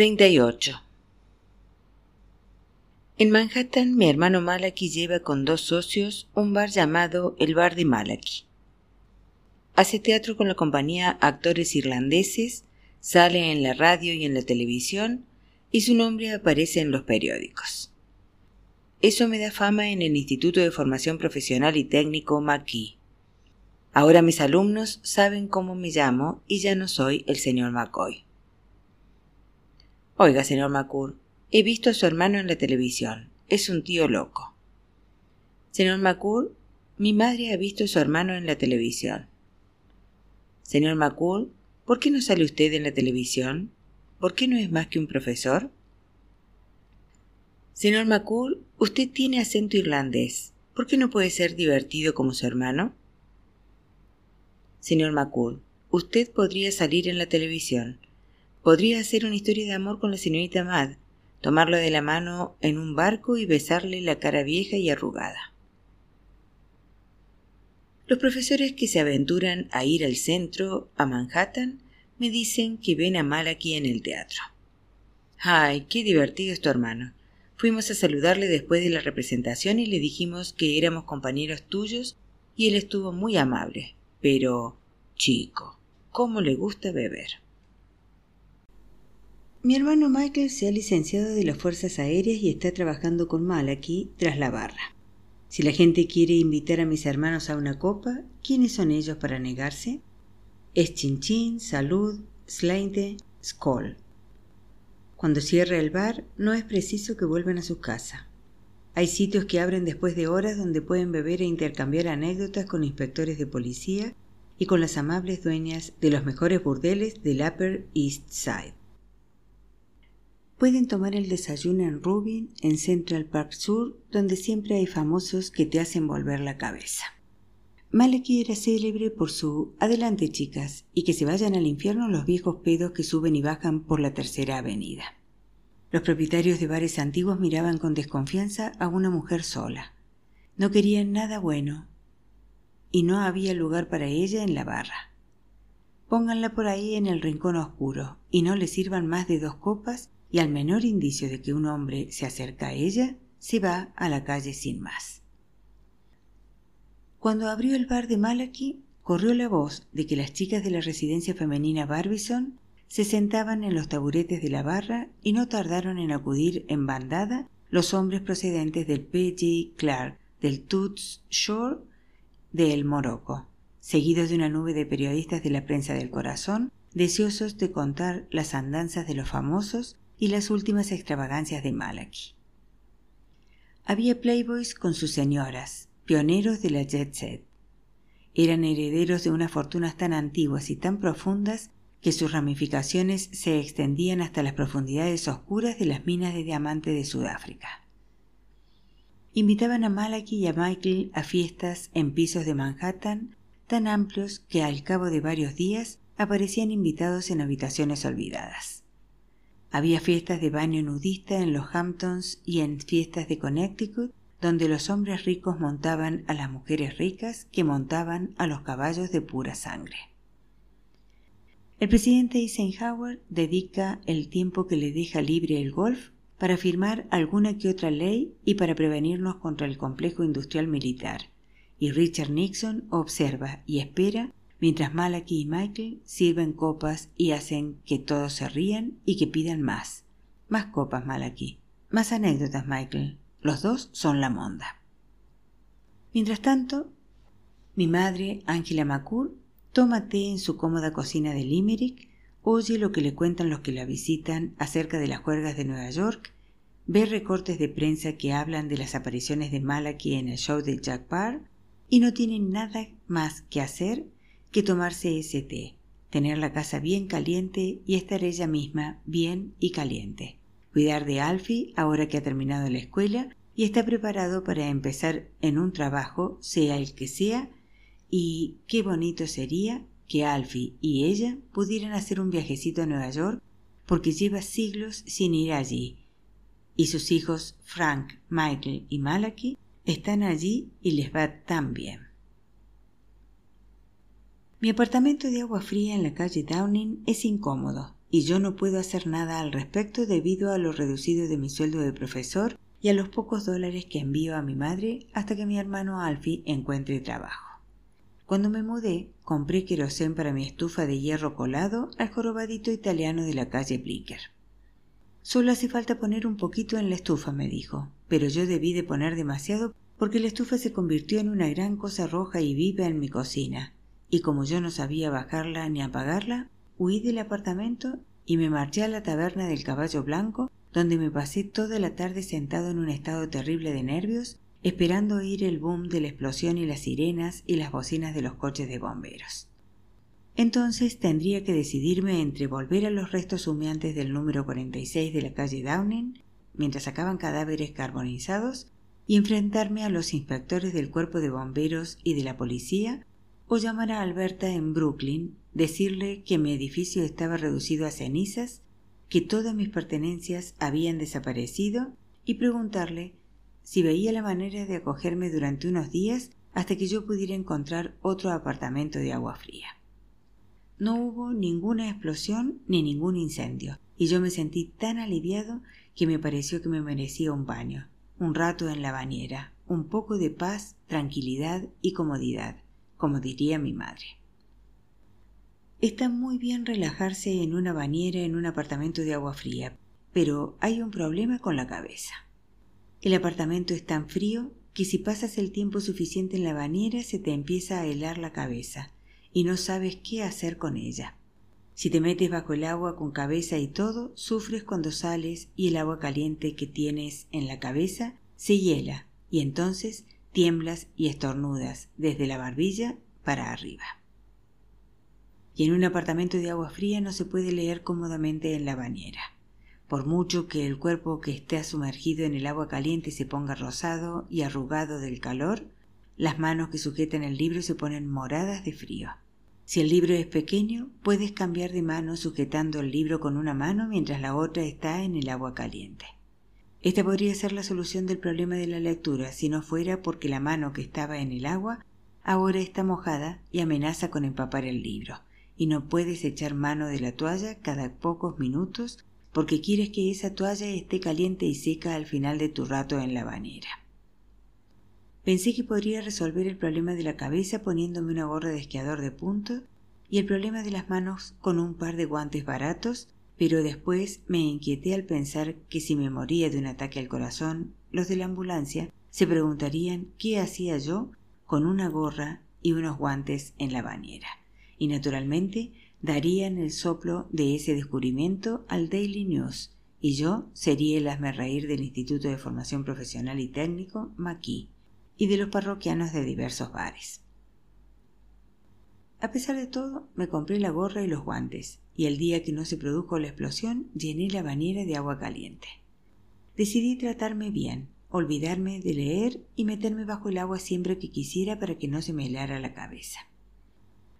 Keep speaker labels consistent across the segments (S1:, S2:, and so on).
S1: 38. En Manhattan, mi hermano Malaki lleva con dos socios un bar llamado el Bar de Malaki. Hace teatro con la compañía Actores Irlandeses, sale en la radio y en la televisión, y su nombre aparece en los periódicos. Eso me da fama en el Instituto de Formación Profesional y Técnico McKee. Ahora mis alumnos saben cómo me llamo y ya no soy el señor McCoy. Oiga, señor McCoy, He visto a su hermano en la televisión. Es un tío loco. Señor McCool, mi madre ha visto a su hermano en la televisión. Señor McCool, ¿por qué no sale usted en la televisión? ¿Por qué no es más que un profesor? Señor McCool, usted tiene acento irlandés. ¿Por qué no puede ser divertido como su hermano? Señor McCool, usted podría salir en la televisión. Podría hacer una historia de amor con la señorita Mad tomarlo de la mano en un barco y besarle la cara vieja y arrugada. Los profesores que se aventuran a ir al centro, a Manhattan, me dicen que ven a Malaki en el teatro. ¡Ay, qué divertido es tu hermano! Fuimos a saludarle después de la representación y le dijimos que éramos compañeros tuyos y él estuvo muy amable. Pero, chico, ¿cómo le gusta beber? Mi hermano Michael se ha licenciado de las Fuerzas Aéreas y está trabajando con Malaki tras la barra. Si la gente quiere invitar a mis hermanos a una copa, ¿quiénes son ellos para negarse? Es Chin Salud, Slainte, Skoll. Cuando cierra el bar, no es preciso que vuelvan a su casa. Hay sitios que abren después de horas donde pueden beber e intercambiar anécdotas con inspectores de policía y con las amables dueñas de los mejores burdeles del Upper East Side. Pueden tomar el desayuno en Rubin, en Central Park Sur, donde siempre hay famosos que te hacen volver la cabeza. Maleki era célebre por su adelante chicas y que se vayan al infierno los viejos pedos que suben y bajan por la tercera avenida. Los propietarios de bares antiguos miraban con desconfianza a una mujer sola. No querían nada bueno y no había lugar para ella en la barra. Pónganla por ahí en el rincón oscuro y no le sirvan más de dos copas y al menor indicio de que un hombre se acerca a ella, se va a la calle sin más. Cuando abrió el bar de Malaki, corrió la voz de que las chicas de la residencia femenina Barbizon se sentaban en los taburetes de la barra y no tardaron en acudir en bandada los hombres procedentes del P.J. Clark, del Toots Shore, de El Morocco, seguidos de una nube de periodistas de la prensa del corazón, deseosos de contar las andanzas de los famosos y las últimas extravagancias de Malaki. Había playboys con sus señoras, pioneros de la jet set. Eran herederos de unas fortunas tan antiguas y tan profundas que sus ramificaciones se extendían hasta las profundidades oscuras de las minas de diamante de Sudáfrica. Invitaban a Malaki y a Michael a fiestas en pisos de Manhattan tan amplios que al cabo de varios días aparecían invitados en habitaciones olvidadas. Había fiestas de baño nudista en los Hamptons y en fiestas de Connecticut, donde los hombres ricos montaban a las mujeres ricas que montaban a los caballos de pura sangre. El presidente Eisenhower dedica el tiempo que le deja libre el golf para firmar alguna que otra ley y para prevenirnos contra el complejo industrial militar, y Richard Nixon observa y espera mientras Malaki y Michael sirven copas y hacen que todos se rían y que pidan más. Más copas, Malaki. Más anécdotas, Michael. Los dos son la monda. Mientras tanto, mi madre, Angela McCool, toma té en su cómoda cocina de Limerick, oye lo que le cuentan los que la visitan acerca de las juergas de Nueva York, ve recortes de prensa que hablan de las apariciones de Malaki en el show de Jack Parr y no tiene nada más que hacer que tomarse ese té, tener la casa bien caliente y estar ella misma bien y caliente. Cuidar de Alfie ahora que ha terminado la escuela y está preparado para empezar en un trabajo, sea el que sea, y qué bonito sería que Alfie y ella pudieran hacer un viajecito a Nueva York porque lleva siglos sin ir allí. Y sus hijos Frank, Michael y Malaki están allí y les va tan bien. Mi apartamento de agua fría en la calle Downing es incómodo, y yo no puedo hacer nada al respecto debido a lo reducido de mi sueldo de profesor y a los pocos dólares que envío a mi madre hasta que mi hermano Alfie encuentre trabajo. Cuando me mudé, compré querosén para mi estufa de hierro colado al jorobadito italiano de la calle Blicker. Solo hace falta poner un poquito en la estufa, me dijo, pero yo debí de poner demasiado porque la estufa se convirtió en una gran cosa roja y viva en mi cocina, y como yo no sabía bajarla ni apagarla, huí del apartamento y me marché a la taberna del caballo blanco, donde me pasé toda la tarde sentado en un estado terrible de nervios, esperando oír el boom de la explosión y las sirenas y las bocinas de los coches de bomberos. Entonces tendría que decidirme entre volver a los restos humeantes del número 46 de la calle Downing, mientras sacaban cadáveres carbonizados, y enfrentarme a los inspectores del cuerpo de bomberos y de la policía, o llamar a Alberta en Brooklyn, decirle que mi edificio estaba reducido a cenizas, que todas mis pertenencias habían desaparecido, y preguntarle si veía la manera de acogerme durante unos días hasta que yo pudiera encontrar otro apartamento de agua fría. No hubo ninguna explosión ni ningún incendio, y yo me sentí tan aliviado que me pareció que me merecía un baño, un rato en la bañera, un poco de paz, tranquilidad y comodidad, como diría mi madre. Está muy bien relajarse en una bañera en un apartamento de agua fría, pero hay un problema con la cabeza. El apartamento es tan frío que si pasas el tiempo suficiente en la bañera se te empieza a helar la cabeza y no sabes qué hacer con ella. Si te metes bajo el agua con cabeza y todo, sufres cuando sales y el agua caliente que tienes en la cabeza se hiela y entonces tiemblas y estornudas desde la barbilla para arriba. Y en un apartamento de agua fría no se puede leer cómodamente en la bañera. Por mucho que el cuerpo que esté sumergido en el agua caliente se ponga rosado y arrugado del calor, las manos que sujetan el libro se ponen moradas de frío. Si el libro es pequeño, puedes cambiar de mano sujetando el libro con una mano mientras la otra está en el agua caliente. Esta podría ser la solución del problema de la lectura si no fuera porque la mano que estaba en el agua ahora está mojada y amenaza con empapar el libro, y no puedes echar mano de la toalla cada pocos minutos porque quieres que esa toalla esté caliente y seca al final de tu rato en la bañera. Pensé que podría resolver el problema de la cabeza poniéndome una gorra de esquiador de punto y el problema de las manos con un par de guantes baratos, pero después me inquieté al pensar que si me moría de un ataque al corazón, los de la ambulancia se preguntarían qué hacía yo con una gorra y unos guantes en la bañera. Y naturalmente darían el soplo de ese descubrimiento al Daily News, y yo sería el asme reír del Instituto de Formación Profesional y Técnico McKee y de los parroquianos de diversos bares. A pesar de todo, me compré la gorra y los guantes, y el día que no se produjo la explosión llené la bañera de agua caliente. Decidí tratarme bien, olvidarme de leer y meterme bajo el agua siempre que quisiera para que no se me helara la cabeza.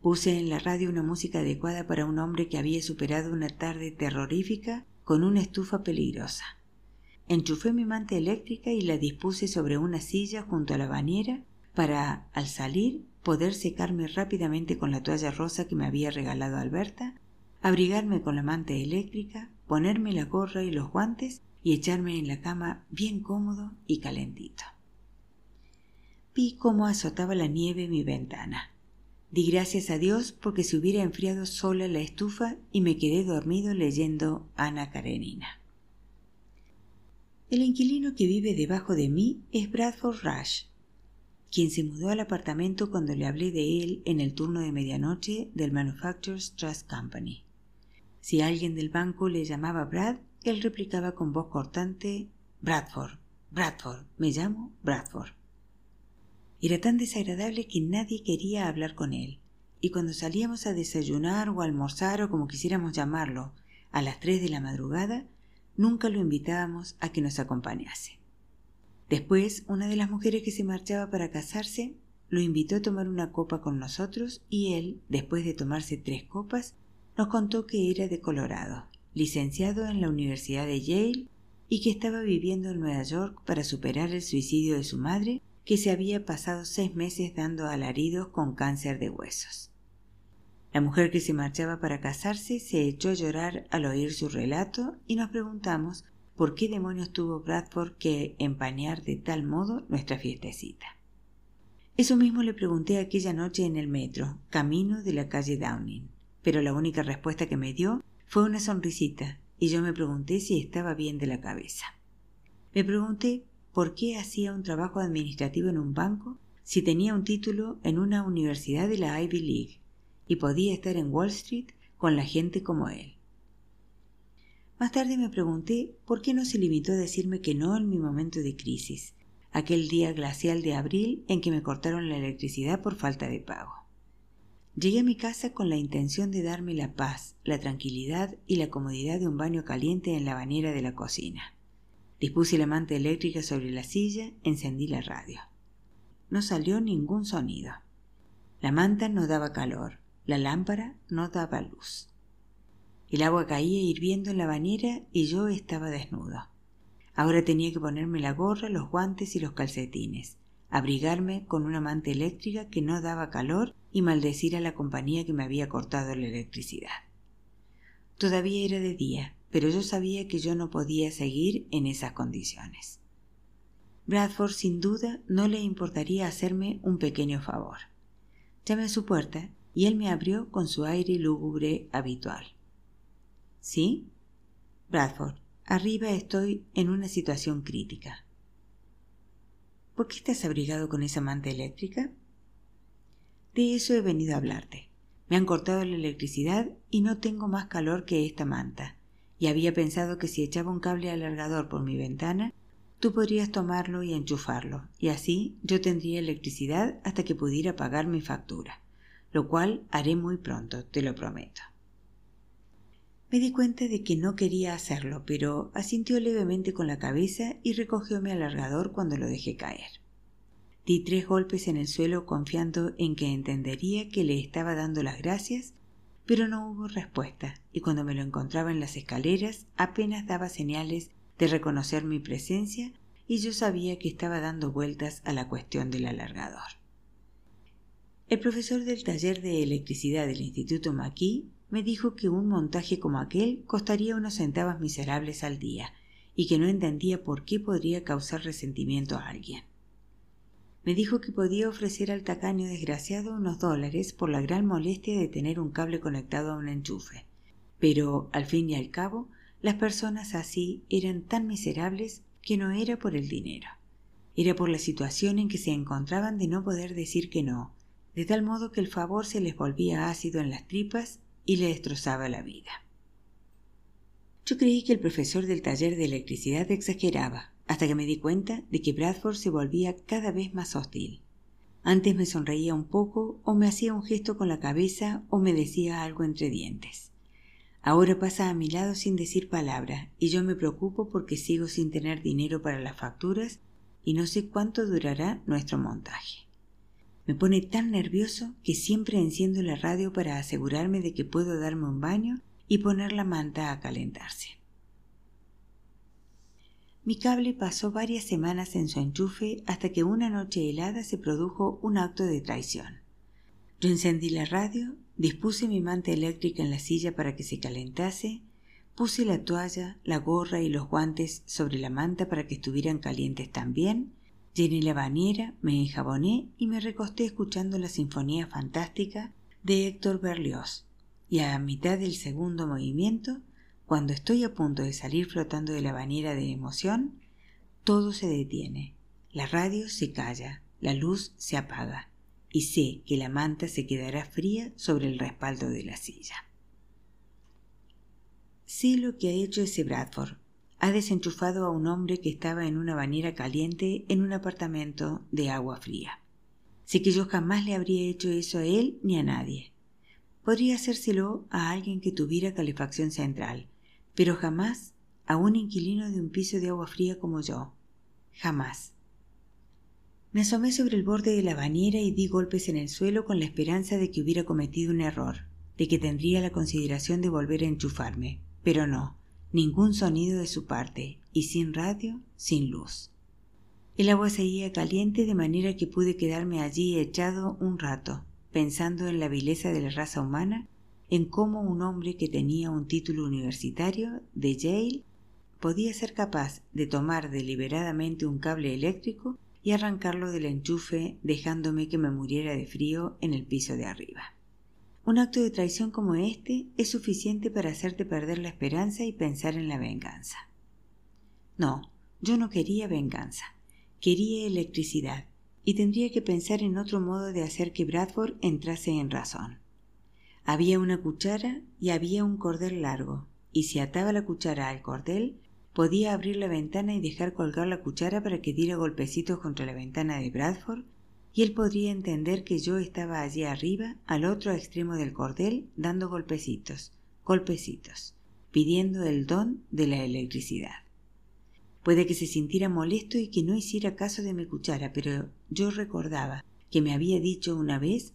S1: Puse en la radio una música adecuada para un hombre que había superado una tarde terrorífica con una estufa peligrosa. Enchufé mi manta eléctrica y la dispuse sobre una silla junto a la bañera para, al salir, poder secarme rápidamente con la toalla rosa que me había regalado Alberta, abrigarme con la manta eléctrica, ponerme la gorra y los guantes y echarme en la cama bien cómodo y calentito. Vi cómo azotaba la nieve mi ventana. Di gracias a Dios porque se hubiera enfriado sola la estufa y me quedé dormido leyendo Ana Karenina. El inquilino que vive debajo de mí es Bradford Rush, quien se mudó al apartamento cuando le hablé de él en el turno de medianoche del Manufacturers Trust Company. Si alguien del banco le llamaba Brad, él replicaba con voz cortante Bradford, Bradford, me llamo Bradford. Era tan desagradable que nadie quería hablar con él, y cuando salíamos a desayunar o almorzar o como quisiéramos llamarlo, a las tres de la madrugada, nunca lo invitábamos a que nos acompañase. Después, una de las mujeres que se marchaba para casarse lo invitó a tomar una copa con nosotros y él, después de tomarse tres copas, nos contó que era de Colorado, licenciado en la Universidad de Yale y que estaba viviendo en Nueva York para superar el suicidio de su madre, que se había pasado seis meses dando alaridos con cáncer de huesos. La mujer que se marchaba para casarse se echó a llorar al oír su relato y nos preguntamos por qué demonios tuvo Bradford que empañar de tal modo nuestra fiestecita. Eso mismo le pregunté aquella noche en el metro, camino de la calle Downing, pero la única respuesta que me dio fue una sonrisita y yo me pregunté si estaba bien de la cabeza. Me pregunté por qué hacía un trabajo administrativo en un banco si tenía un título en una universidad de la Ivy League y podía estar en Wall Street con la gente como él. Más tarde me pregunté por qué no se limitó a decirme que no en mi momento de crisis, aquel día glacial de abril en que me cortaron la electricidad por falta de pago. Llegué a mi casa con la intención de darme la paz, la tranquilidad y la comodidad de un baño caliente en la bañera de la cocina. Dispuse la manta eléctrica sobre la silla, encendí la radio. No salió ningún sonido. La manta no daba calor, la lámpara no daba luz. El agua caía hirviendo en la bañera y yo estaba desnudo. Ahora tenía que ponerme la gorra, los guantes y los calcetines, abrigarme con una manta eléctrica que no daba calor y maldecir a la compañía que me había cortado la electricidad. Todavía era de día, pero yo sabía que yo no podía seguir en esas condiciones. Bradford sin duda no le importaría hacerme un pequeño favor. Llamé a su puerta y él me abrió con su aire lúgubre habitual. ¿Sí? Bradford, arriba estoy en una situación crítica. ¿Por qué estás abrigado con esa manta eléctrica? De eso he venido a hablarte. Me han cortado la electricidad y no tengo más calor que esta manta. Y había pensado que si echaba un cable alargador por mi ventana, tú podrías tomarlo y enchufarlo, y así yo tendría electricidad hasta que pudiera pagar mi factura, lo cual haré muy pronto, te lo prometo. Me di cuenta de que no quería hacerlo, pero asintió levemente con la cabeza y recogió mi alargador cuando lo dejé caer. Di tres golpes en el suelo confiando en que entendería que le estaba dando las gracias, pero no hubo respuesta, y cuando me lo encontraba en las escaleras apenas daba señales de reconocer mi presencia y yo sabía que estaba dando vueltas a la cuestión del alargador. El profesor del taller de electricidad del Instituto Maquis me dijo que un montaje como aquel costaría unos centavos miserables al día y que no entendía por qué podría causar resentimiento a alguien. Me dijo que podía ofrecer al tacaño desgraciado unos dólares por la gran molestia de tener un cable conectado a un enchufe, pero al fin y al cabo las personas así eran tan miserables que no era por el dinero, era por la situación en que se encontraban de no poder decir que no, de tal modo que el favor se les volvía ácido en las tripas y le destrozaba la vida. Yo creí que el profesor del taller de electricidad exageraba, hasta que me di cuenta de que Bradford se volvía cada vez más hostil. Antes me sonreía un poco o me hacía un gesto con la cabeza o me decía algo entre dientes. Ahora pasa a mi lado sin decir palabra y yo me preocupo porque sigo sin tener dinero para las facturas y no sé cuánto durará nuestro montaje. Me pone tan nervioso que siempre enciendo la radio para asegurarme de que puedo darme un baño y poner la manta a calentarse. Mi cable pasó varias semanas en su enchufe hasta que una noche helada se produjo un acto de traición. Yo encendí la radio, dispuse mi manta eléctrica en la silla para que se calentase, puse la toalla, la gorra y los guantes sobre la manta para que estuvieran calientes también, Llené la bañera, me enjaboné y me recosté escuchando la sinfonía fantástica de Héctor Berlioz. Y a mitad del segundo movimiento, cuando estoy a punto de salir flotando de la bañera de emoción, todo se detiene. La radio se calla, la luz se apaga y sé que la manta se quedará fría sobre el respaldo de la silla. Sé lo que ha hecho ese Bradford, ha desenchufado a un hombre que estaba en una bañera caliente en un apartamento de agua fría. Sé que yo jamás le habría hecho eso a él ni a nadie. Podría hacérselo a alguien que tuviera calefacción central, pero jamás a un inquilino de un piso de agua fría como yo. Jamás. Me asomé sobre el borde de la bañera y di golpes en el suelo con la esperanza de que hubiera cometido un error, de que tendría la consideración de volver a enchufarme, pero no ningún sonido de su parte, y sin radio, sin luz. El agua seguía caliente de manera que pude quedarme allí echado un rato, pensando en la vileza de la raza humana, en cómo un hombre que tenía un título universitario de Yale podía ser capaz de tomar deliberadamente un cable eléctrico y arrancarlo del enchufe dejándome que me muriera de frío en el piso de arriba. Un acto de traición como este es suficiente para hacerte perder la esperanza y pensar en la venganza. No, yo no quería venganza, quería electricidad, y tendría que pensar en otro modo de hacer que Bradford entrase en razón. Había una cuchara y había un cordel largo, y si ataba la cuchara al cordel, podía abrir la ventana y dejar colgar la cuchara para que diera golpecitos contra la ventana de Bradford, y él podría entender que yo estaba allí arriba, al otro extremo del cordel, dando golpecitos, golpecitos, pidiendo el don de la electricidad. Puede que se sintiera molesto y que no hiciera caso de mi cuchara, pero yo recordaba que me había dicho una vez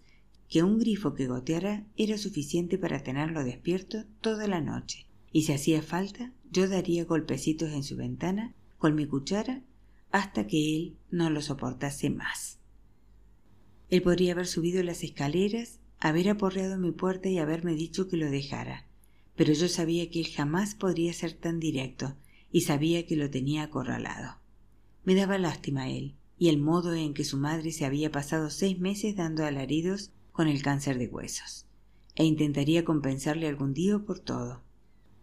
S1: que un grifo que goteara era suficiente para tenerlo despierto toda la noche, y si hacía falta, yo daría golpecitos en su ventana con mi cuchara hasta que él no lo soportase más. Él podría haber subido las escaleras, haber aporreado mi puerta y haberme dicho que lo dejara, pero yo sabía que él jamás podría ser tan directo, y sabía que lo tenía acorralado. Me daba lástima él, y el modo en que su madre se había pasado seis meses dando alaridos con el cáncer de huesos, e intentaría compensarle algún día por todo.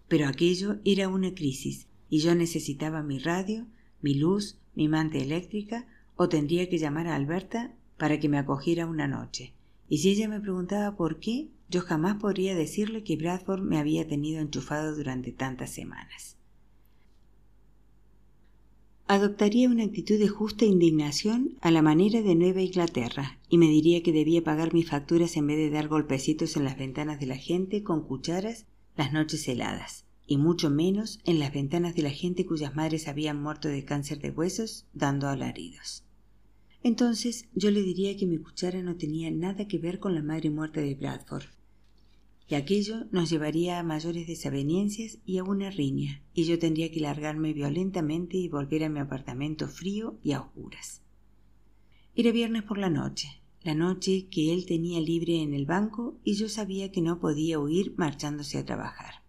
S1: Pero aquello era una crisis, y yo necesitaba mi radio, mi luz, mi manta eléctrica, o tendría que llamar a Alberta para que me acogiera una noche. Y si ella me preguntaba por qué, yo jamás podría decirle que Bradford me había tenido enchufado durante tantas semanas adoptaría una actitud de justa indignación a la manera de Nueva Inglaterra y me diría que debía pagar mis facturas en vez de dar golpecitos en las ventanas de la gente con cucharas las noches heladas, y mucho menos en las ventanas de la gente cuyas madres habían muerto de cáncer de huesos dando alaridos. Entonces yo le diría que mi cuchara no tenía nada que ver con la madre muerta de Bradford, que aquello nos llevaría a mayores desavenencias y a una riña, y yo tendría que largarme violentamente y volver a mi apartamento frío y a oscuras. Era viernes por la noche, la noche que él tenía libre en el banco y yo sabía que no podía huir marchándose a trabajar.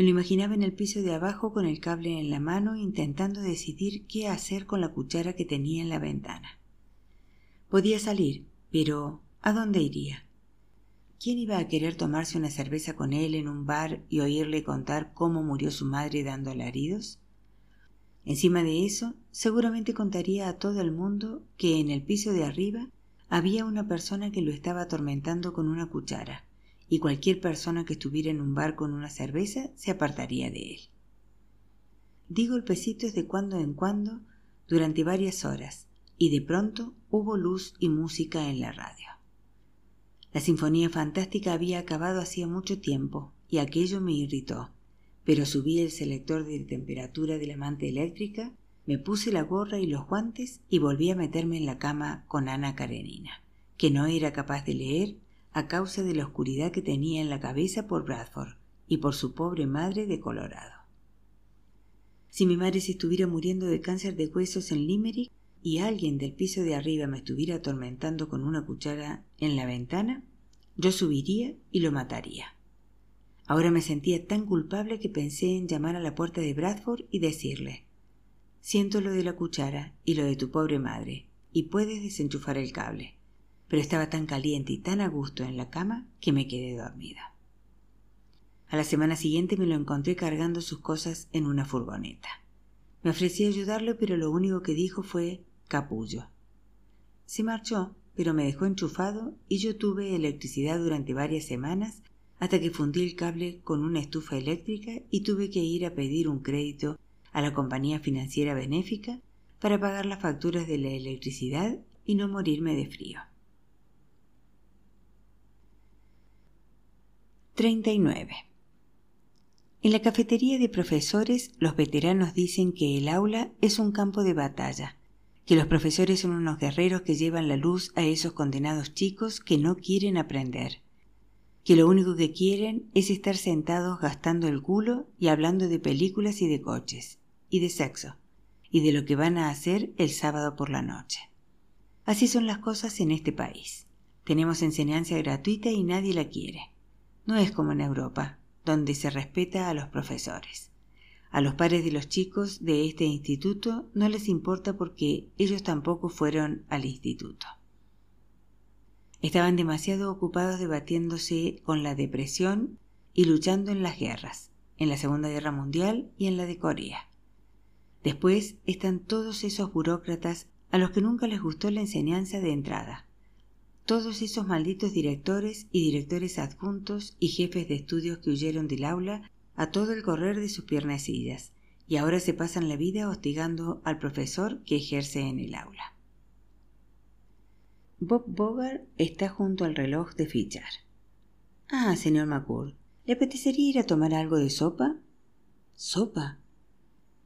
S1: Me lo imaginaba en el piso de abajo con el cable en la mano intentando decidir qué hacer con la cuchara que tenía en la ventana. Podía salir, pero ¿a dónde iría? ¿Quién iba a querer tomarse una cerveza con él en un bar y oírle contar cómo murió su madre dando alaridos? Encima de eso, seguramente contaría a todo el mundo que en el piso de arriba había una persona que lo estaba atormentando con una cuchara, y cualquier persona que estuviera en un bar con una cerveza se apartaría de él. Di golpecitos de cuando en cuando durante varias horas, y de pronto hubo luz y música en la radio. La sinfonía fantástica había acabado hacía mucho tiempo y aquello me irritó. Pero subí el selector de temperatura de la manta eléctrica, me puse la gorra y los guantes y volví a meterme en la cama con Ana Karenina, que no era capaz de leer a causa de la oscuridad que tenía en la cabeza por Bradford y por su pobre madre de Colorado. Si mi madre se estuviera muriendo de cáncer de huesos en Limerick, y alguien del piso de arriba me estuviera atormentando con una cuchara en la ventana, yo subiría y lo mataría. Ahora me sentía tan culpable que pensé en llamar a la puerta de Bradford y decirle Siento lo de la cuchara y lo de tu pobre madre, y puedes desenchufar el cable. Pero estaba tan caliente y tan a gusto en la cama que me quedé dormida. A la semana siguiente me lo encontré cargando sus cosas en una furgoneta. Me ofrecí a ayudarle, pero lo único que dijo fue capullo. Se marchó, pero me dejó enchufado y yo tuve electricidad durante varias semanas hasta que fundí el cable con una estufa eléctrica y tuve que ir a pedir un crédito a la compañía financiera benéfica para pagar las facturas de la electricidad y no morirme de frío. 39. En la cafetería de profesores los veteranos dicen que el aula es un campo de batalla que los profesores son unos guerreros que llevan la luz a esos condenados chicos que no quieren aprender, que lo único que quieren es estar sentados gastando el culo y hablando de películas y de coches, y de sexo, y de lo que van a hacer el sábado por la noche. Así son las cosas en este país. Tenemos enseñanza gratuita y nadie la quiere. No es como en Europa, donde se respeta a los profesores. A los padres de los chicos de este instituto no les importa porque ellos tampoco fueron al instituto. Estaban demasiado ocupados debatiéndose con la depresión y luchando en las guerras, en la Segunda Guerra Mundial y en la de Corea. Después están todos esos burócratas a los que nunca les gustó la enseñanza de entrada. Todos esos malditos directores y directores adjuntos y jefes de estudios que huyeron del aula a todo el correr de sus piernecillas y ahora se pasan la vida hostigando al profesor que ejerce en el aula. Bob Bogart está junto al reloj de fichar. Ah, señor McCool, ¿le apetecería ir a tomar algo de sopa? ¿Sopa?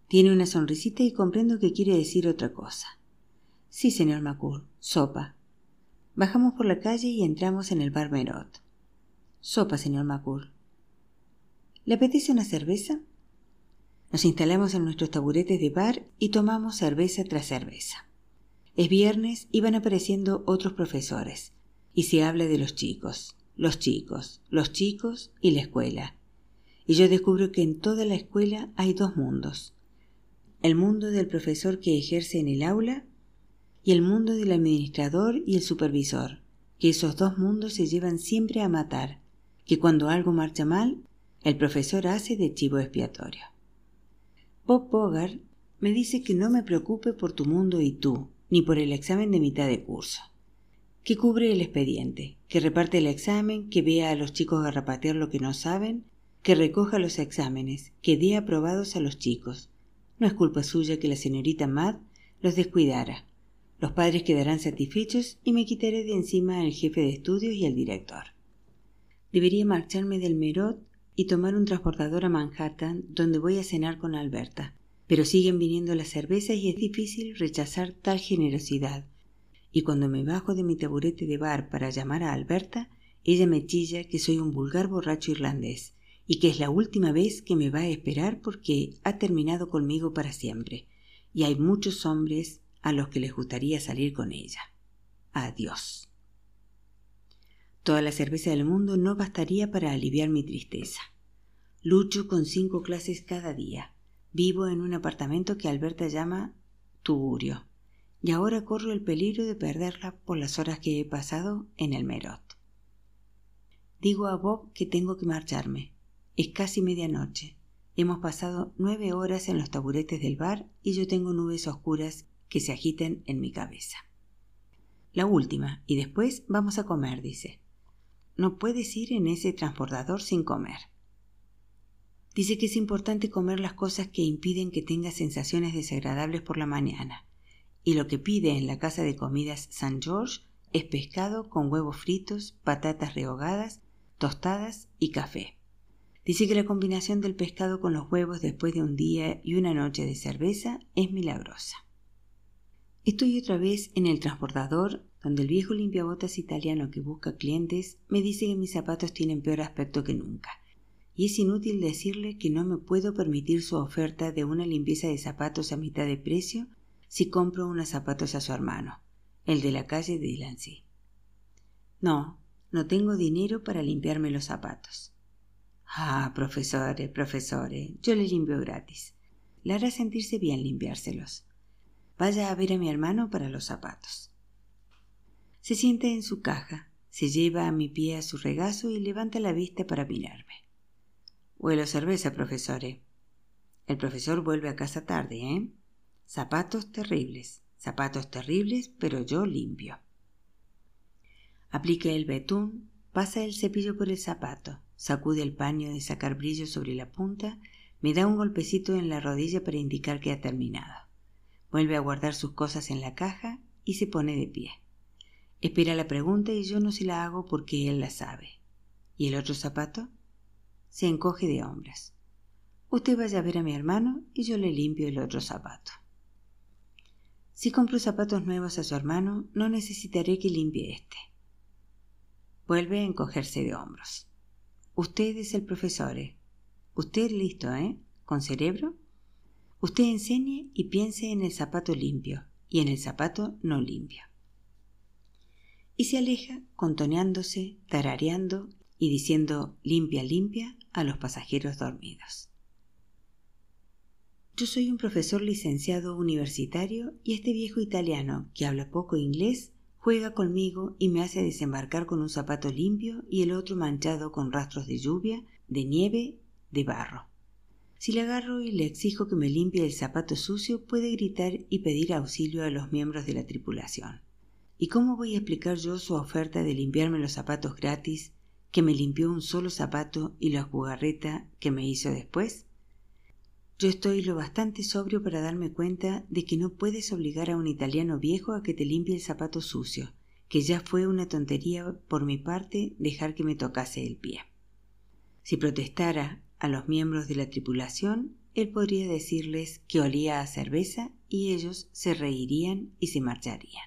S1: Tiene una sonrisita y comprendo que quiere decir otra cosa. Sí, señor McCool, sopa. Bajamos por la calle y entramos en el bar Merot. Sopa, señor McCool. ¿Le apetece una cerveza? Nos instalamos en nuestros taburetes de bar y tomamos cerveza tras cerveza. Es viernes y van apareciendo otros profesores, y se habla de los chicos, los chicos, los chicos y la escuela. Y yo descubro que en toda la escuela hay dos mundos. El mundo del profesor que ejerce en el aula y el mundo del administrador y el supervisor, que esos dos mundos se llevan siempre a matar, que cuando algo marcha mal, el profesor hace de chivo expiatorio. Bob Bogart me dice que no me preocupe por tu mundo y tú, ni por el examen de mitad de curso. Que cubre el expediente, que reparte el examen, que vea a los chicos garrapatear lo que no saben, que recoja los exámenes, que dé aprobados a los chicos. No es culpa suya que la señorita Matt los descuidara, los padres quedarán satisfechos y me quitaré de encima al jefe de estudios y al director. Debería marcharme del Merot y tomar un transportador a Manhattan, donde voy a cenar con Alberta. Pero siguen viniendo las cervezas y es difícil rechazar tal generosidad. Y cuando me bajo de mi taburete de bar para llamar a Alberta, ella me chilla que soy un vulgar borracho irlandés y que es la última vez que me va a esperar porque ha terminado conmigo para siempre. Y hay muchos hombres a los que les gustaría salir con ella. Adiós. Toda la cerveza del mundo no bastaría para aliviar mi tristeza. Lucho con cinco clases cada día. Vivo en un apartamento que Alberta llama Tugurio. Y ahora corro el peligro de perderla por las horas que he pasado en el Merot. Digo a Bob que tengo que marcharme. Es casi medianoche. Hemos pasado nueve horas en los taburetes del bar y yo tengo nubes oscuras que se agiten en mi cabeza. La última, y después vamos a comer, dice. No puedes ir en ese transportador sin comer. Dice que es importante comer las cosas que impiden que tengas sensaciones desagradables por la mañana, y lo que pide en la casa de comidas San George es pescado con huevos fritos, patatas rehogadas, tostadas y café. Dice que la combinación del pescado con los huevos después de un día y una noche de cerveza es milagrosa. Estoy otra vez en el transportador, donde el viejo limpiabotas italiano que busca clientes me dice que mis zapatos tienen peor aspecto que nunca. Y es inútil decirle que no me puedo permitir su oferta de una limpieza de zapatos a mitad de precio si compro unos zapatos a su hermano, el de la calle de Delancey. No, no tengo dinero para limpiarme los zapatos. Ah, profesore, profesore, yo le limpio gratis. Le hará sentirse bien limpiárselos. Vaya a ver a mi hermano para los zapatos. Se sienta en su caja, se lleva a mi pie a su regazo y levanta la vista para mirarme. Huelo cerveza, profesore. El profesor vuelve a casa tarde, ¿eh? Zapatos terribles, zapatos terribles, pero yo limpio. Aplica el betún, pasa el cepillo por el zapato, sacude el paño de sacar brillo sobre la punta, me da un golpecito en la rodilla para indicar que ha terminado. Vuelve a guardar sus cosas en la caja y se pone de pie. Espera la pregunta y yo no se la hago porque él la sabe. ¿Y el otro zapato? Se encoge de hombros. Usted vaya a ver a mi hermano y yo le limpio el otro zapato. Si compro zapatos nuevos a su hermano, no necesitaré que limpie este. Vuelve a encogerse de hombros. Usted es el profesor. ¿eh? Usted listo, ¿eh? ¿Con cerebro? Usted enseñe y piense en el zapato limpio y en el zapato no limpio. y se aleja contoneándose, tarareando y diciendo limpia, limpia a los pasajeros dormidos. Yo soy un profesor licenciado universitario y este viejo italiano, que habla poco inglés, juega conmigo y me hace desembarcar con un zapato limpio y el otro manchado con rastros de lluvia, de nieve, de barro. Si le agarro y le exijo que me limpie el zapato sucio, puede gritar y pedir auxilio a los miembros de la tripulación. ¿Y cómo voy a explicar yo su oferta de limpiarme los zapatos gratis, que me limpió un solo zapato y la jugarreta que me hizo después? Yo estoy lo bastante sobrio para darme cuenta de que no puedes obligar a un italiano viejo a que te limpie el zapato sucio, que ya fue una tontería por mi parte dejar que me tocase el pie. Si protestara a los miembros de la tripulación, él podría decirles que olía a cerveza y ellos se reirían y se marcharían.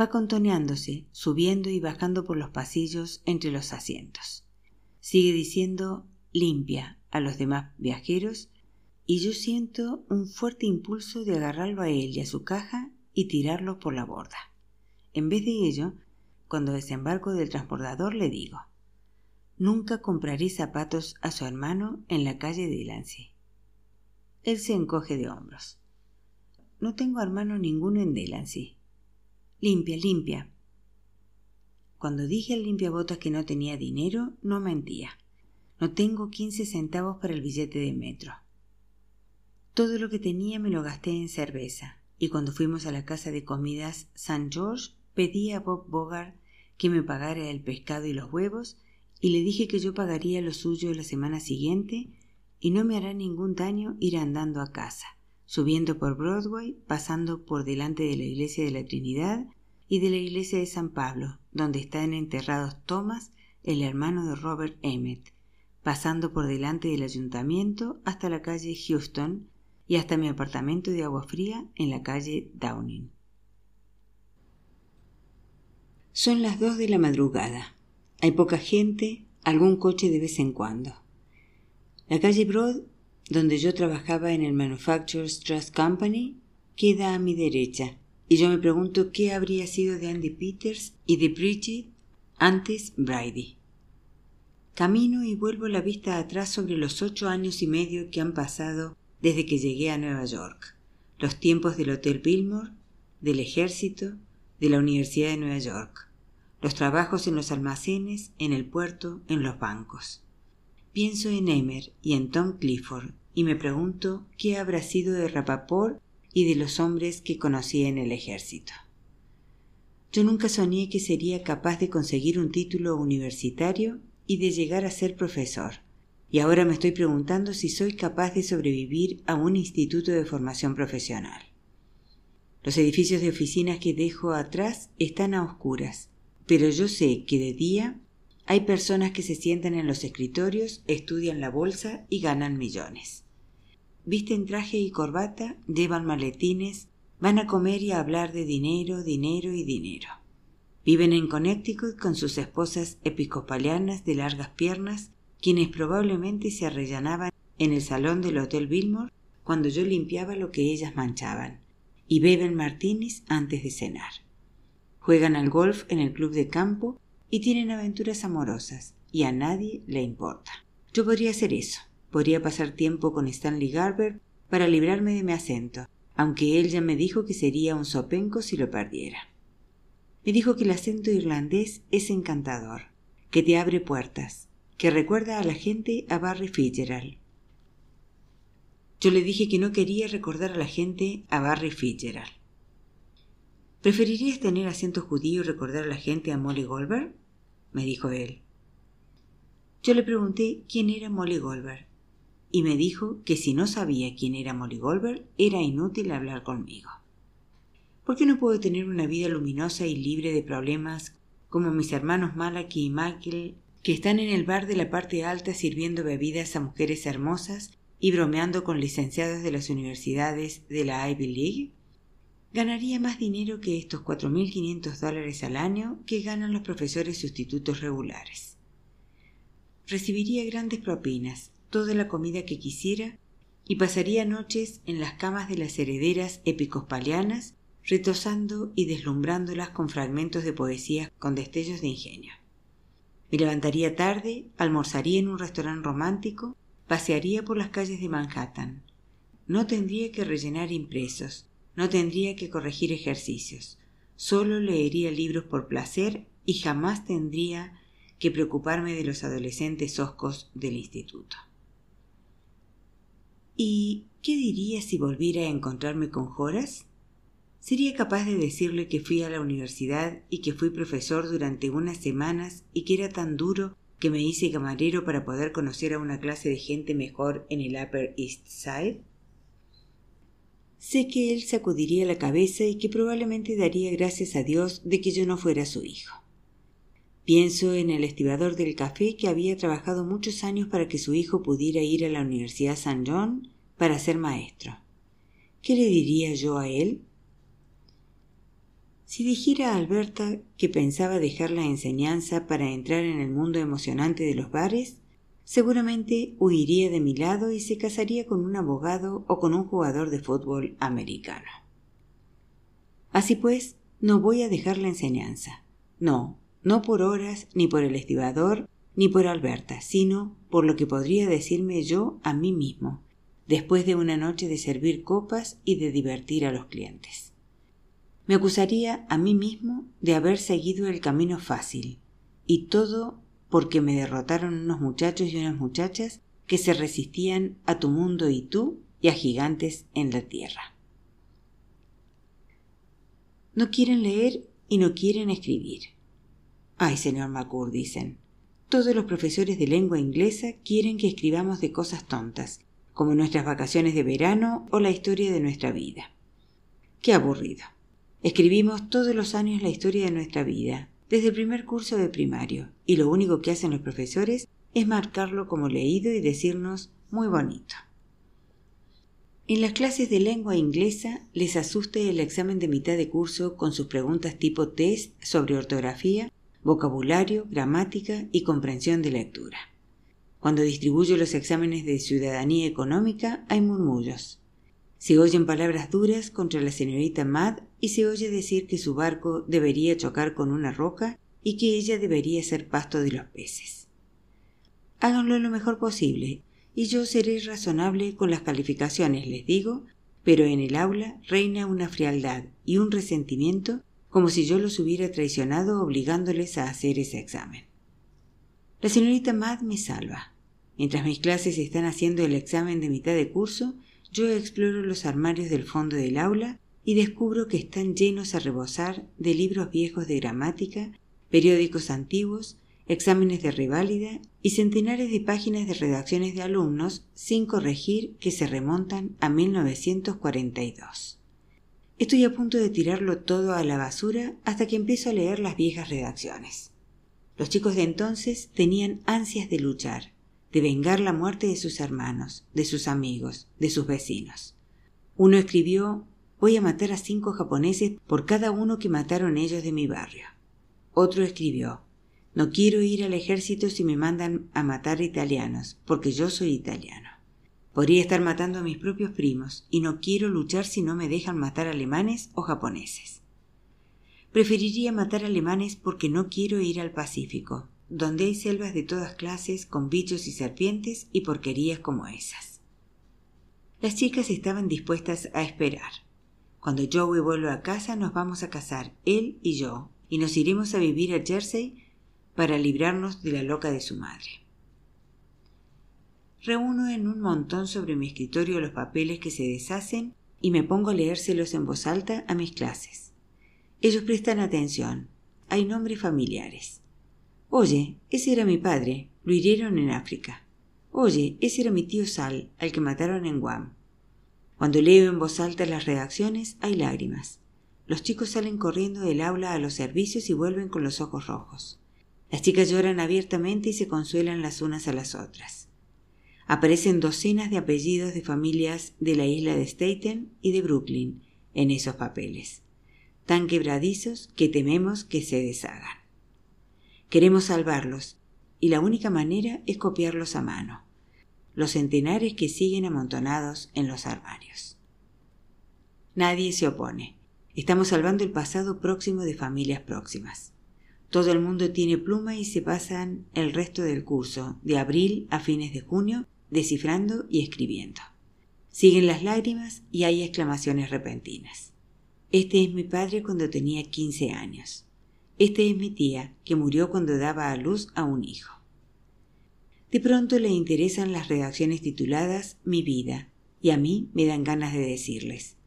S1: Va contoneándose, subiendo y bajando por los pasillos entre los asientos. Sigue diciendo limpia, a los demás viajeros y yo siento un fuerte impulso de agarrarlo a él y a su caja y tirarlo por la borda. En vez de ello, cuando desembarco del transbordador le digo, nunca compraré zapatos a su hermano en la calle de Delancey. Él se encoge de hombros. No tengo hermano ninguno en Delancey. Limpia, limpia. Cuando dije al limpiabotas que no tenía dinero, no mentía. No tengo quince centavos para el billete de metro. Todo lo que tenía me lo gasté en cerveza, y cuando fuimos a la casa de comidas St. George pedí a Bob Bogart que me pagara el pescado y los huevos, y le dije que yo pagaría lo suyo la semana siguiente, y no me hará ningún daño ir andando a casa, subiendo por Broadway, pasando por delante de la iglesia de la Trinidad y de la iglesia de San Pablo, donde están enterrados Thomas, el hermano de Robert Emmett, pasando por delante del ayuntamiento hasta la calle Houston y hasta mi apartamento de agua fría en la calle Downing. Son las dos de la madrugada. Hay poca gente, algún coche de vez en cuando. La calle Broad, donde yo trabajaba en el Manufacturers Trust Company, queda a mi derecha, y yo me pregunto qué habría sido de Andy Peters y de Bridget antes Brady. Camino y vuelvo la vista atrás sobre los ocho años y medio que han pasado desde que llegué a Nueva York, los tiempos del Hotel Billmore, del ejército, de la Universidad de Nueva York, los trabajos en los almacenes, en el puerto, en los bancos. Pienso en Emer y en Tom Clifford y me pregunto qué habrá sido de Rapaport y de los hombres que conocí en el ejército. Yo nunca soñé que sería capaz de conseguir un título universitario y de llegar a ser profesor. Y ahora me estoy preguntando si soy capaz de sobrevivir a un instituto de formación profesional. Los edificios de oficinas que dejo atrás están a oscuras, pero yo sé que de día hay personas que se sientan en los escritorios, estudian la bolsa y ganan millones. Visten traje y corbata, llevan maletines, van a comer y a hablar de dinero, dinero y dinero. Viven en Connecticut con sus esposas episcopalianas de largas piernas, quienes probablemente se arrellanaban en el salón del Hotel Billmore cuando yo limpiaba lo que ellas manchaban, y beben martinis antes de cenar. Juegan al golf en el club de campo y tienen aventuras amorosas, y a nadie le importa. Yo podría hacer eso, podría pasar tiempo con Stanley Garber para librarme de mi acento, aunque él ya me dijo que sería un sopenco si lo perdiera. Me dijo que el acento irlandés es encantador, que te abre puertas, que recuerda a la gente a Barry Fitzgerald. Yo le dije que no quería recordar a la gente a Barry Fitzgerald. ¿Preferirías tener acento judío y recordar a la gente a Molly Goldberg? me dijo él. Yo le pregunté quién era Molly Goldberg y me dijo que si no sabía quién era Molly Goldberg era inútil hablar conmigo. ¿Por qué no puedo tener una vida luminosa y libre de problemas como mis hermanos Malaki y Michael, que están en el bar de la parte alta sirviendo bebidas a mujeres hermosas y bromeando con licenciados de las universidades de la Ivy League? Ganaría más dinero que estos 4.500 dólares al año que ganan los profesores sustitutos regulares. Recibiría grandes propinas, toda la comida que quisiera y pasaría noches en las camas de las herederas episcopalianas retosando y deslumbrándolas con fragmentos de poesía con destellos de ingenio. Me levantaría tarde, almorzaría en un restaurante romántico, pasearía por las calles de Manhattan. No tendría que rellenar impresos, no tendría que corregir ejercicios, solo leería libros por placer y jamás tendría que preocuparme de los adolescentes oscos del instituto. ¿Y qué diría si volviera a encontrarme con Horace? Sería capaz de decirle que fui a la universidad y que fui profesor durante unas semanas y que era tan duro que me hice camarero para poder conocer a una clase de gente mejor en el Upper East Side? Sé que él sacudiría la cabeza y que probablemente daría gracias a Dios de que yo no fuera su hijo. Pienso en el estibador del café que había trabajado muchos años para que su hijo pudiera ir a la Universidad San John para ser maestro. ¿Qué le diría yo a él? Si dijera a Alberta que pensaba dejar la enseñanza para entrar en el mundo emocionante de los bares, seguramente huiría de mi lado y se casaría con un abogado o con un jugador de fútbol americano. Así pues, no voy a dejar la enseñanza. No, no por horas, ni por el estibador, ni por Alberta, sino por lo que podría decirme yo a mí mismo, después de una noche de servir copas y de divertir a los clientes. Me acusaría a mí mismo de haber seguido el camino fácil, y todo porque me derrotaron unos muchachos y unas muchachas que se resistían a tu mundo y tú y a gigantes en la tierra. No quieren leer y no quieren escribir. Ay, señor Macur, dicen. Todos los profesores de lengua inglesa quieren que escribamos de cosas tontas, como nuestras vacaciones de verano o la historia de nuestra vida. Qué aburrido. Escribimos todos los años la historia de nuestra vida, desde el primer curso de primario, y lo único que hacen los profesores es marcarlo como leído y decirnos muy bonito. En las clases de lengua inglesa les asusta el examen de mitad de curso con sus preguntas tipo test sobre ortografía, vocabulario, gramática y comprensión de lectura. Cuando distribuyo los exámenes de ciudadanía económica hay murmullos. Se oyen palabras duras contra la señorita Mad y se oye decir que su barco debería chocar con una roca y que ella debería ser pasto de los peces. Háganlo lo mejor posible, y yo seré razonable con las calificaciones, les digo, pero en el aula reina una frialdad y un resentimiento como si yo los hubiera traicionado obligándoles a hacer ese examen. La señorita Mad me salva. Mientras mis clases están haciendo el examen de mitad de curso, yo exploro los armarios del fondo del aula y descubro que están llenos a rebosar de libros viejos de gramática, periódicos antiguos, exámenes de reválida y centenares de páginas de redacciones de alumnos sin corregir que se remontan a 1942. Estoy a punto de tirarlo todo a la basura hasta que empiezo a leer las viejas redacciones. Los chicos de entonces tenían ansias de luchar, de vengar la muerte de sus hermanos, de sus amigos, de sus vecinos. Uno escribió Voy a matar a cinco japoneses por cada uno que mataron ellos de mi barrio. Otro escribió No quiero ir al ejército si me mandan a matar italianos, porque yo soy italiano. Podría estar matando a mis propios primos, y no quiero luchar si no me dejan matar alemanes o japoneses. Preferiría matar alemanes porque no quiero ir al Pacífico, donde hay selvas de todas clases con bichos y serpientes y porquerías como esas. Las chicas estaban dispuestas a esperar. Cuando Joey vuelva a casa nos vamos a casar, él y yo, y nos iremos a vivir a Jersey para librarnos de la loca de su madre. Reúno en un montón sobre mi escritorio los papeles que se deshacen y me pongo a leérselos en voz alta a mis clases. Ellos prestan atención. Hay nombres familiares. Oye, ese era mi padre, lo hirieron en África. Oye, ese era mi tío Sal, al que mataron en Guam. Cuando leo en voz alta las redacciones, hay lágrimas. Los chicos salen corriendo del aula a los servicios y vuelven con los ojos rojos. Las chicas lloran abiertamente y se consuelan las unas a las otras. Aparecen docenas de apellidos de familias de la isla de Staten y de Brooklyn en esos papeles, tan quebradizos que tememos que se deshagan. Queremos salvarlos, y la única manera es copiarlos a mano, los centenares que siguen amontonados en los armarios. Nadie se opone. Estamos salvando el pasado próximo de familias próximas. Todo el mundo tiene pluma y se pasan el resto del curso, de abril a fines de junio, descifrando y escribiendo. Siguen las lágrimas y hay exclamaciones repentinas. Este es mi padre cuando tenía 15 años. Este es mi tía, que murió cuando daba a luz a un hijo. De pronto le interesan las redacciones tituladas Mi vida, y a mí me dan ganas de decirles,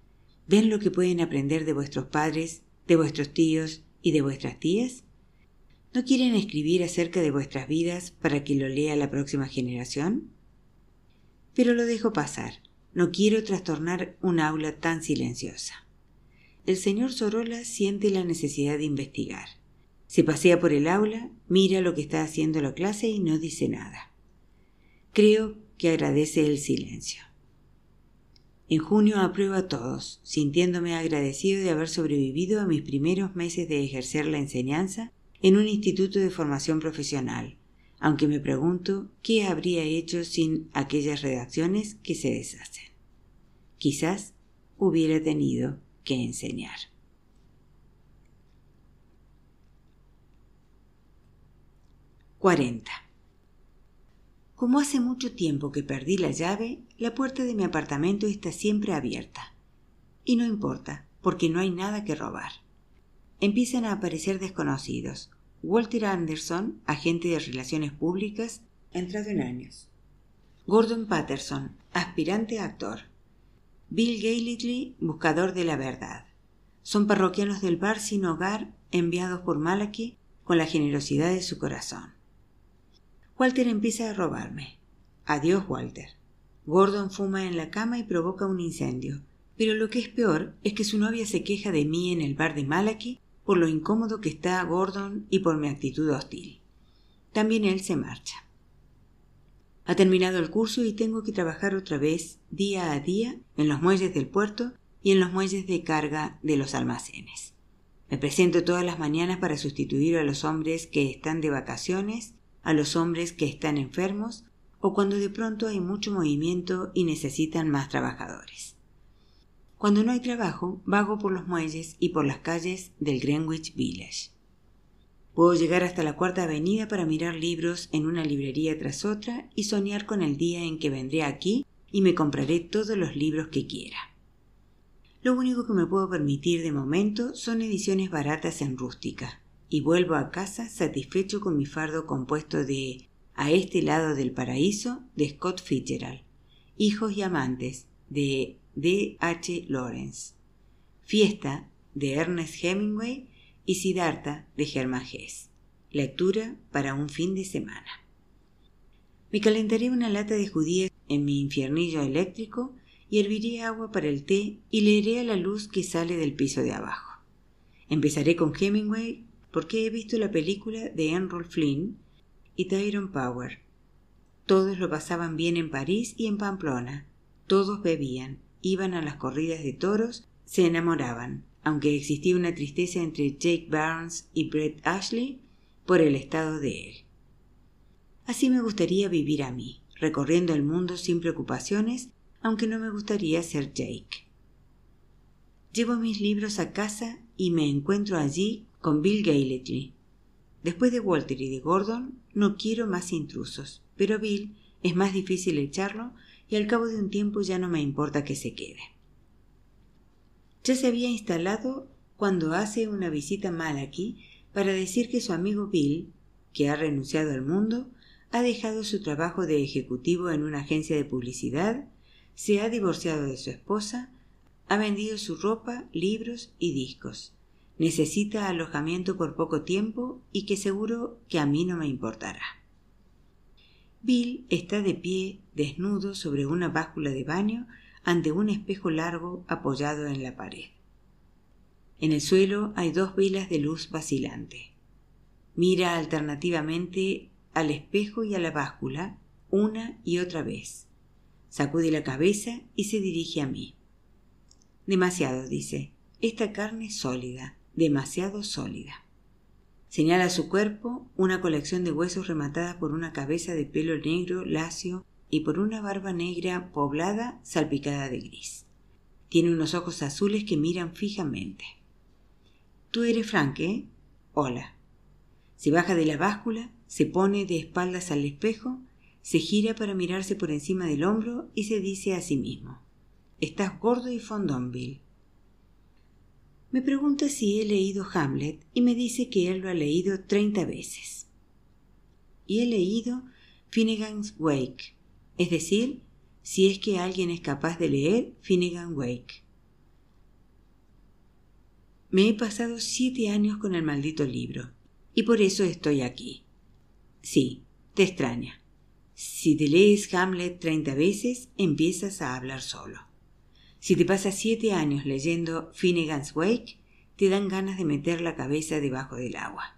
S1: ¿ven lo que pueden aprender de vuestros padres, de vuestros tíos y de vuestras tías? ¿No quieren escribir acerca de vuestras vidas para que lo lea la próxima generación? Pero lo dejo pasar. No quiero trastornar un aula tan silenciosa. El señor Sorolla siente la necesidad de investigar. Se pasea por el aula, mira lo que está haciendo la clase y no dice nada. Creo que agradece el silencio. En junio apruebo a todos, sintiéndome agradecido de haber sobrevivido a mis primeros meses de ejercer la enseñanza en un instituto de formación profesional, aunque me pregunto qué habría hecho sin aquellas redacciones que se deshacen. Quizás hubiera tenido que enseñar. Cuarenta. Como hace mucho tiempo que perdí la llave, la puerta de mi apartamento está siempre abierta. Y no importa, porque no hay nada que robar. Empiezan a aparecer desconocidos, Walter Anderson, agente de relaciones públicas, entrado en años. Gordon Patterson, aspirante a actor. Bill Gailey, buscador de la verdad. Son parroquianos del bar sin hogar enviados por Malachi con la generosidad de su corazón. Walter empieza a robarme. Adiós, Walter. Gordon fuma en la cama y provoca un incendio. Pero lo que es peor es que su novia se queja de mí en el bar de Malachi por lo incómodo que está Gordon y por mi actitud hostil. También él se marcha. Ha terminado el curso y tengo que trabajar otra vez día a día en los muelles del puerto y en los muelles de carga de los almacenes. Me presento todas las mañanas para sustituir a los hombres que están de vacaciones, a los hombres que están enfermos o cuando de pronto hay mucho movimiento y necesitan más trabajadores. Cuando no hay trabajo, vago por los muelles y por las calles del Greenwich Village. Puedo llegar hasta la cuarta avenida para mirar libros en una librería tras otra y soñar con el día en que vendré aquí y me compraré todos los libros que quiera. Lo único que me puedo permitir de momento son ediciones baratas en rústica, y vuelvo a casa satisfecho con mi fardo compuesto de A este lado del paraíso de Scott Fitzgerald, Hijos y amantes de de H. Lawrence, Fiesta de Ernest Hemingway y Siddhartha de Germán Hesse. Lectura para un fin de semana. Me calentaré una lata de judías en mi infiernillo eléctrico y herviré agua para el té y leeré a la luz que sale del piso de abajo. Empezaré con Hemingway porque he visto la película de Enroll Flynn y Tyrone Power. Todos lo pasaban bien en París y en Pamplona. Todos bebían iban a las corridas de toros, se enamoraban, aunque existía una tristeza entre Jake Barnes y Brett Ashley por el estado de él. Así me gustaría vivir a mí, recorriendo el mundo sin preocupaciones, aunque no me gustaría ser Jake. Llevo mis libros a casa y me encuentro allí con Bill Gailey. Después de Walter y de Gordon, no quiero más intrusos, pero Bill es más difícil echarlo y al cabo de un tiempo ya no me importa que se quede. Ya se había instalado cuando hace una visita mal aquí para decir que su amigo Bill, que ha renunciado al mundo, ha dejado su trabajo de ejecutivo en una agencia de publicidad, se ha divorciado de su esposa, ha vendido su ropa, libros y discos. Necesita alojamiento por poco tiempo y que seguro que a mí no me importará. Bill está de pie, desnudo, sobre una báscula de baño, ante un espejo largo apoyado en la pared. En el suelo hay dos velas de luz vacilante. Mira alternativamente al espejo y a la báscula una y otra vez. Sacude la cabeza y se dirige a mí. Demasiado, dice. Esta carne es sólida, demasiado sólida. Señala su cuerpo una colección de huesos rematada por una cabeza de pelo negro lacio y por una barba negra poblada salpicada de gris. Tiene unos ojos azules que miran fijamente. Tú eres Frank, ¿eh? Hola. Se baja de la báscula, se pone de espaldas al espejo, se gira para mirarse por encima del hombro y se dice a sí mismo: Estás gordo y fondón, Bill. Me pregunta si he leído Hamlet y me dice que él lo ha leído treinta veces. Y he leído Finnegan's Wake, es decir, si es que alguien es capaz de leer Finnegan Wake. Me he pasado siete años con el maldito libro, y por eso estoy aquí. Sí, te extraña. Si te lees Hamlet treinta veces, empiezas a hablar solo. Si te pasas siete años leyendo Finnegan's Wake, te dan ganas de meter la cabeza debajo del agua.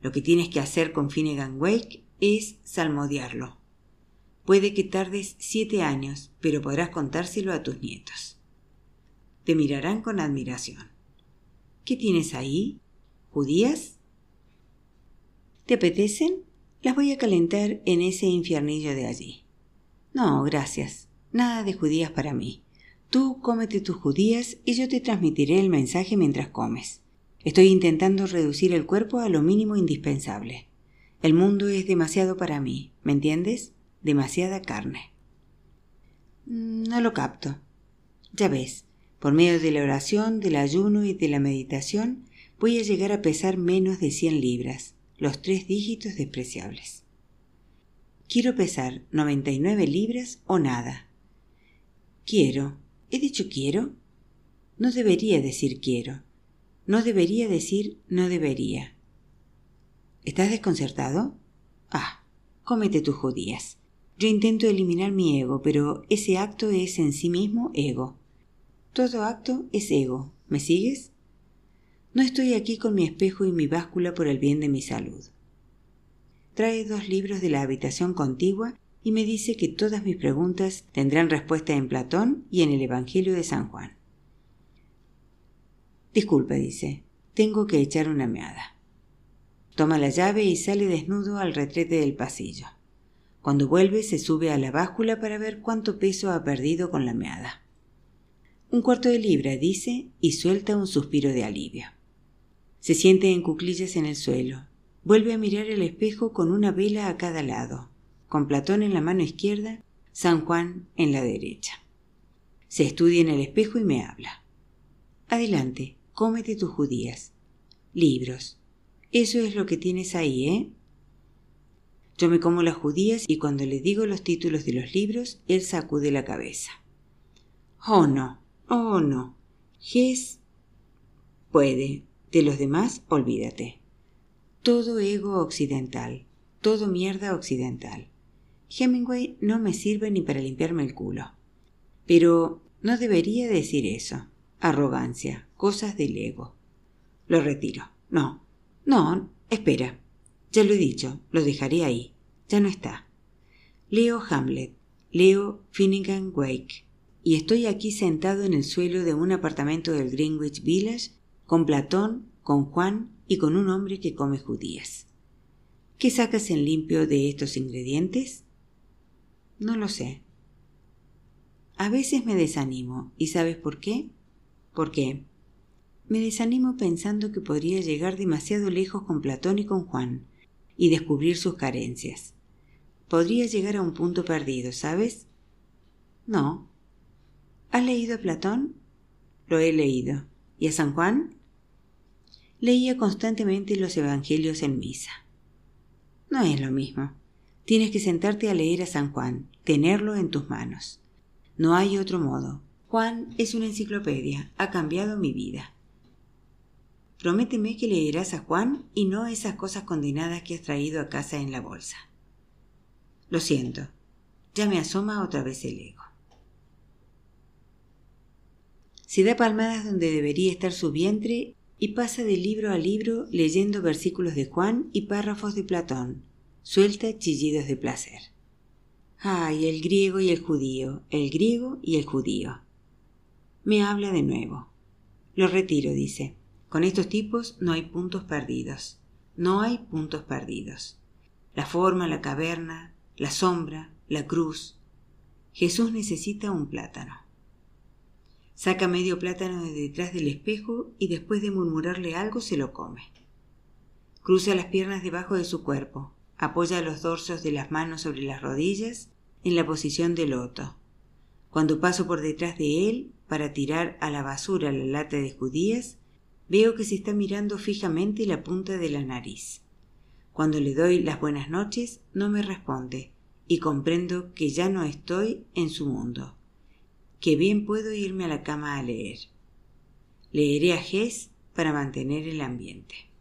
S1: Lo que tienes que hacer con Finnegan Wake es salmodiarlo. Puede que tardes siete años, pero podrás contárselo a tus nietos. Te mirarán con admiración. ¿Qué tienes ahí? ¿Judías? ¿Te apetecen? Las voy a calentar en ese infiernillo de allí. No, gracias. Nada de judías para mí. Tú cómete tus judías y yo te transmitiré el mensaje mientras comes. Estoy intentando reducir el cuerpo a lo mínimo indispensable. El mundo es demasiado para mí, ¿me entiendes? Demasiada carne. Mm, no lo capto. Ya ves, por medio de la oración, del ayuno y de la meditación, voy a llegar a pesar menos de cien libras, los tres dígitos despreciables. Quiero pesar noventa y nueve libras o nada. Quiero, ¿He dicho quiero? No debería decir quiero. No debería decir no debería. ¿Estás desconcertado? Ah, cómete tus judías. Yo intento eliminar mi ego, pero ese acto es en sí mismo ego. Todo acto es ego. ¿Me sigues? No estoy aquí con mi espejo y mi báscula por el bien de mi salud. Trae dos libros de la habitación contigua y me dice que todas mis preguntas tendrán respuesta en Platón y en el Evangelio de San Juan. Disculpe, dice, tengo que echar una meada. Toma la llave y sale desnudo al retrete del pasillo. Cuando vuelve se sube a la báscula para ver cuánto peso ha perdido con la meada. Un cuarto de libra, dice, y suelta un suspiro de alivio. Se siente en cuclillas en el suelo. Vuelve a mirar el espejo con una vela a cada lado con Platón en la mano izquierda, San Juan en la derecha. Se estudia en el espejo y me habla. Adelante, cómete tus judías. Libros. Eso es lo que tienes ahí, ¿eh? Yo me como las judías y cuando le digo los títulos de los libros, él sacude la cabeza. Oh, no, oh, no. Ges puede. De los demás, olvídate. Todo ego occidental, todo mierda occidental. Hemingway no me sirve ni para limpiarme el culo. Pero no debería decir eso. Arrogancia, cosas del ego. Lo retiro. No. No, espera. Ya lo he dicho, lo dejaré ahí. Ya no está. Leo Hamlet, leo Finnegan Wake, y estoy aquí sentado en el suelo de un apartamento del Greenwich Village con Platón, con Juan y con un hombre que come judías. ¿Qué sacas en limpio de estos ingredientes? No lo sé. A veces me desanimo. ¿Y sabes por qué? ¿Por qué? Me desanimo pensando que podría llegar demasiado lejos con Platón y con Juan y descubrir sus carencias. Podría llegar a un punto perdido, ¿sabes? No. ¿Has leído a Platón? Lo he leído. ¿Y a San Juan? Leía constantemente los Evangelios en misa. No es lo mismo. Tienes que sentarte a leer a San Juan, tenerlo en tus manos. No hay otro modo. Juan es una enciclopedia, ha cambiado mi vida. Prométeme que leerás a Juan y no esas cosas condenadas que has traído a casa en la bolsa. Lo siento, ya me asoma otra vez el ego. Se da palmadas donde debería estar su vientre y pasa de libro a libro leyendo versículos de Juan y párrafos de Platón, suelta chillidos de placer. Ay, el griego y el judío, el griego y el judío. Me habla de nuevo. Lo retiro, dice. Con estos tipos no hay puntos perdidos. No hay puntos perdidos. La forma, la caverna, la sombra, la cruz. Jesús necesita un plátano. Saca medio plátano de detrás del espejo y después de murmurarle algo se lo come. Cruza las piernas debajo de su cuerpo, apoya los dorsos de las manos sobre las rodillas en la posición de loto. Cuando paso por detrás de él para tirar a la basura la lata de judías, veo que se está mirando fijamente la punta de la nariz. Cuando le doy las buenas noches, no me responde, y comprendo que ya no estoy en su mundo, que bien puedo irme a la cama a leer. Leeré a Hess para mantener el ambiente.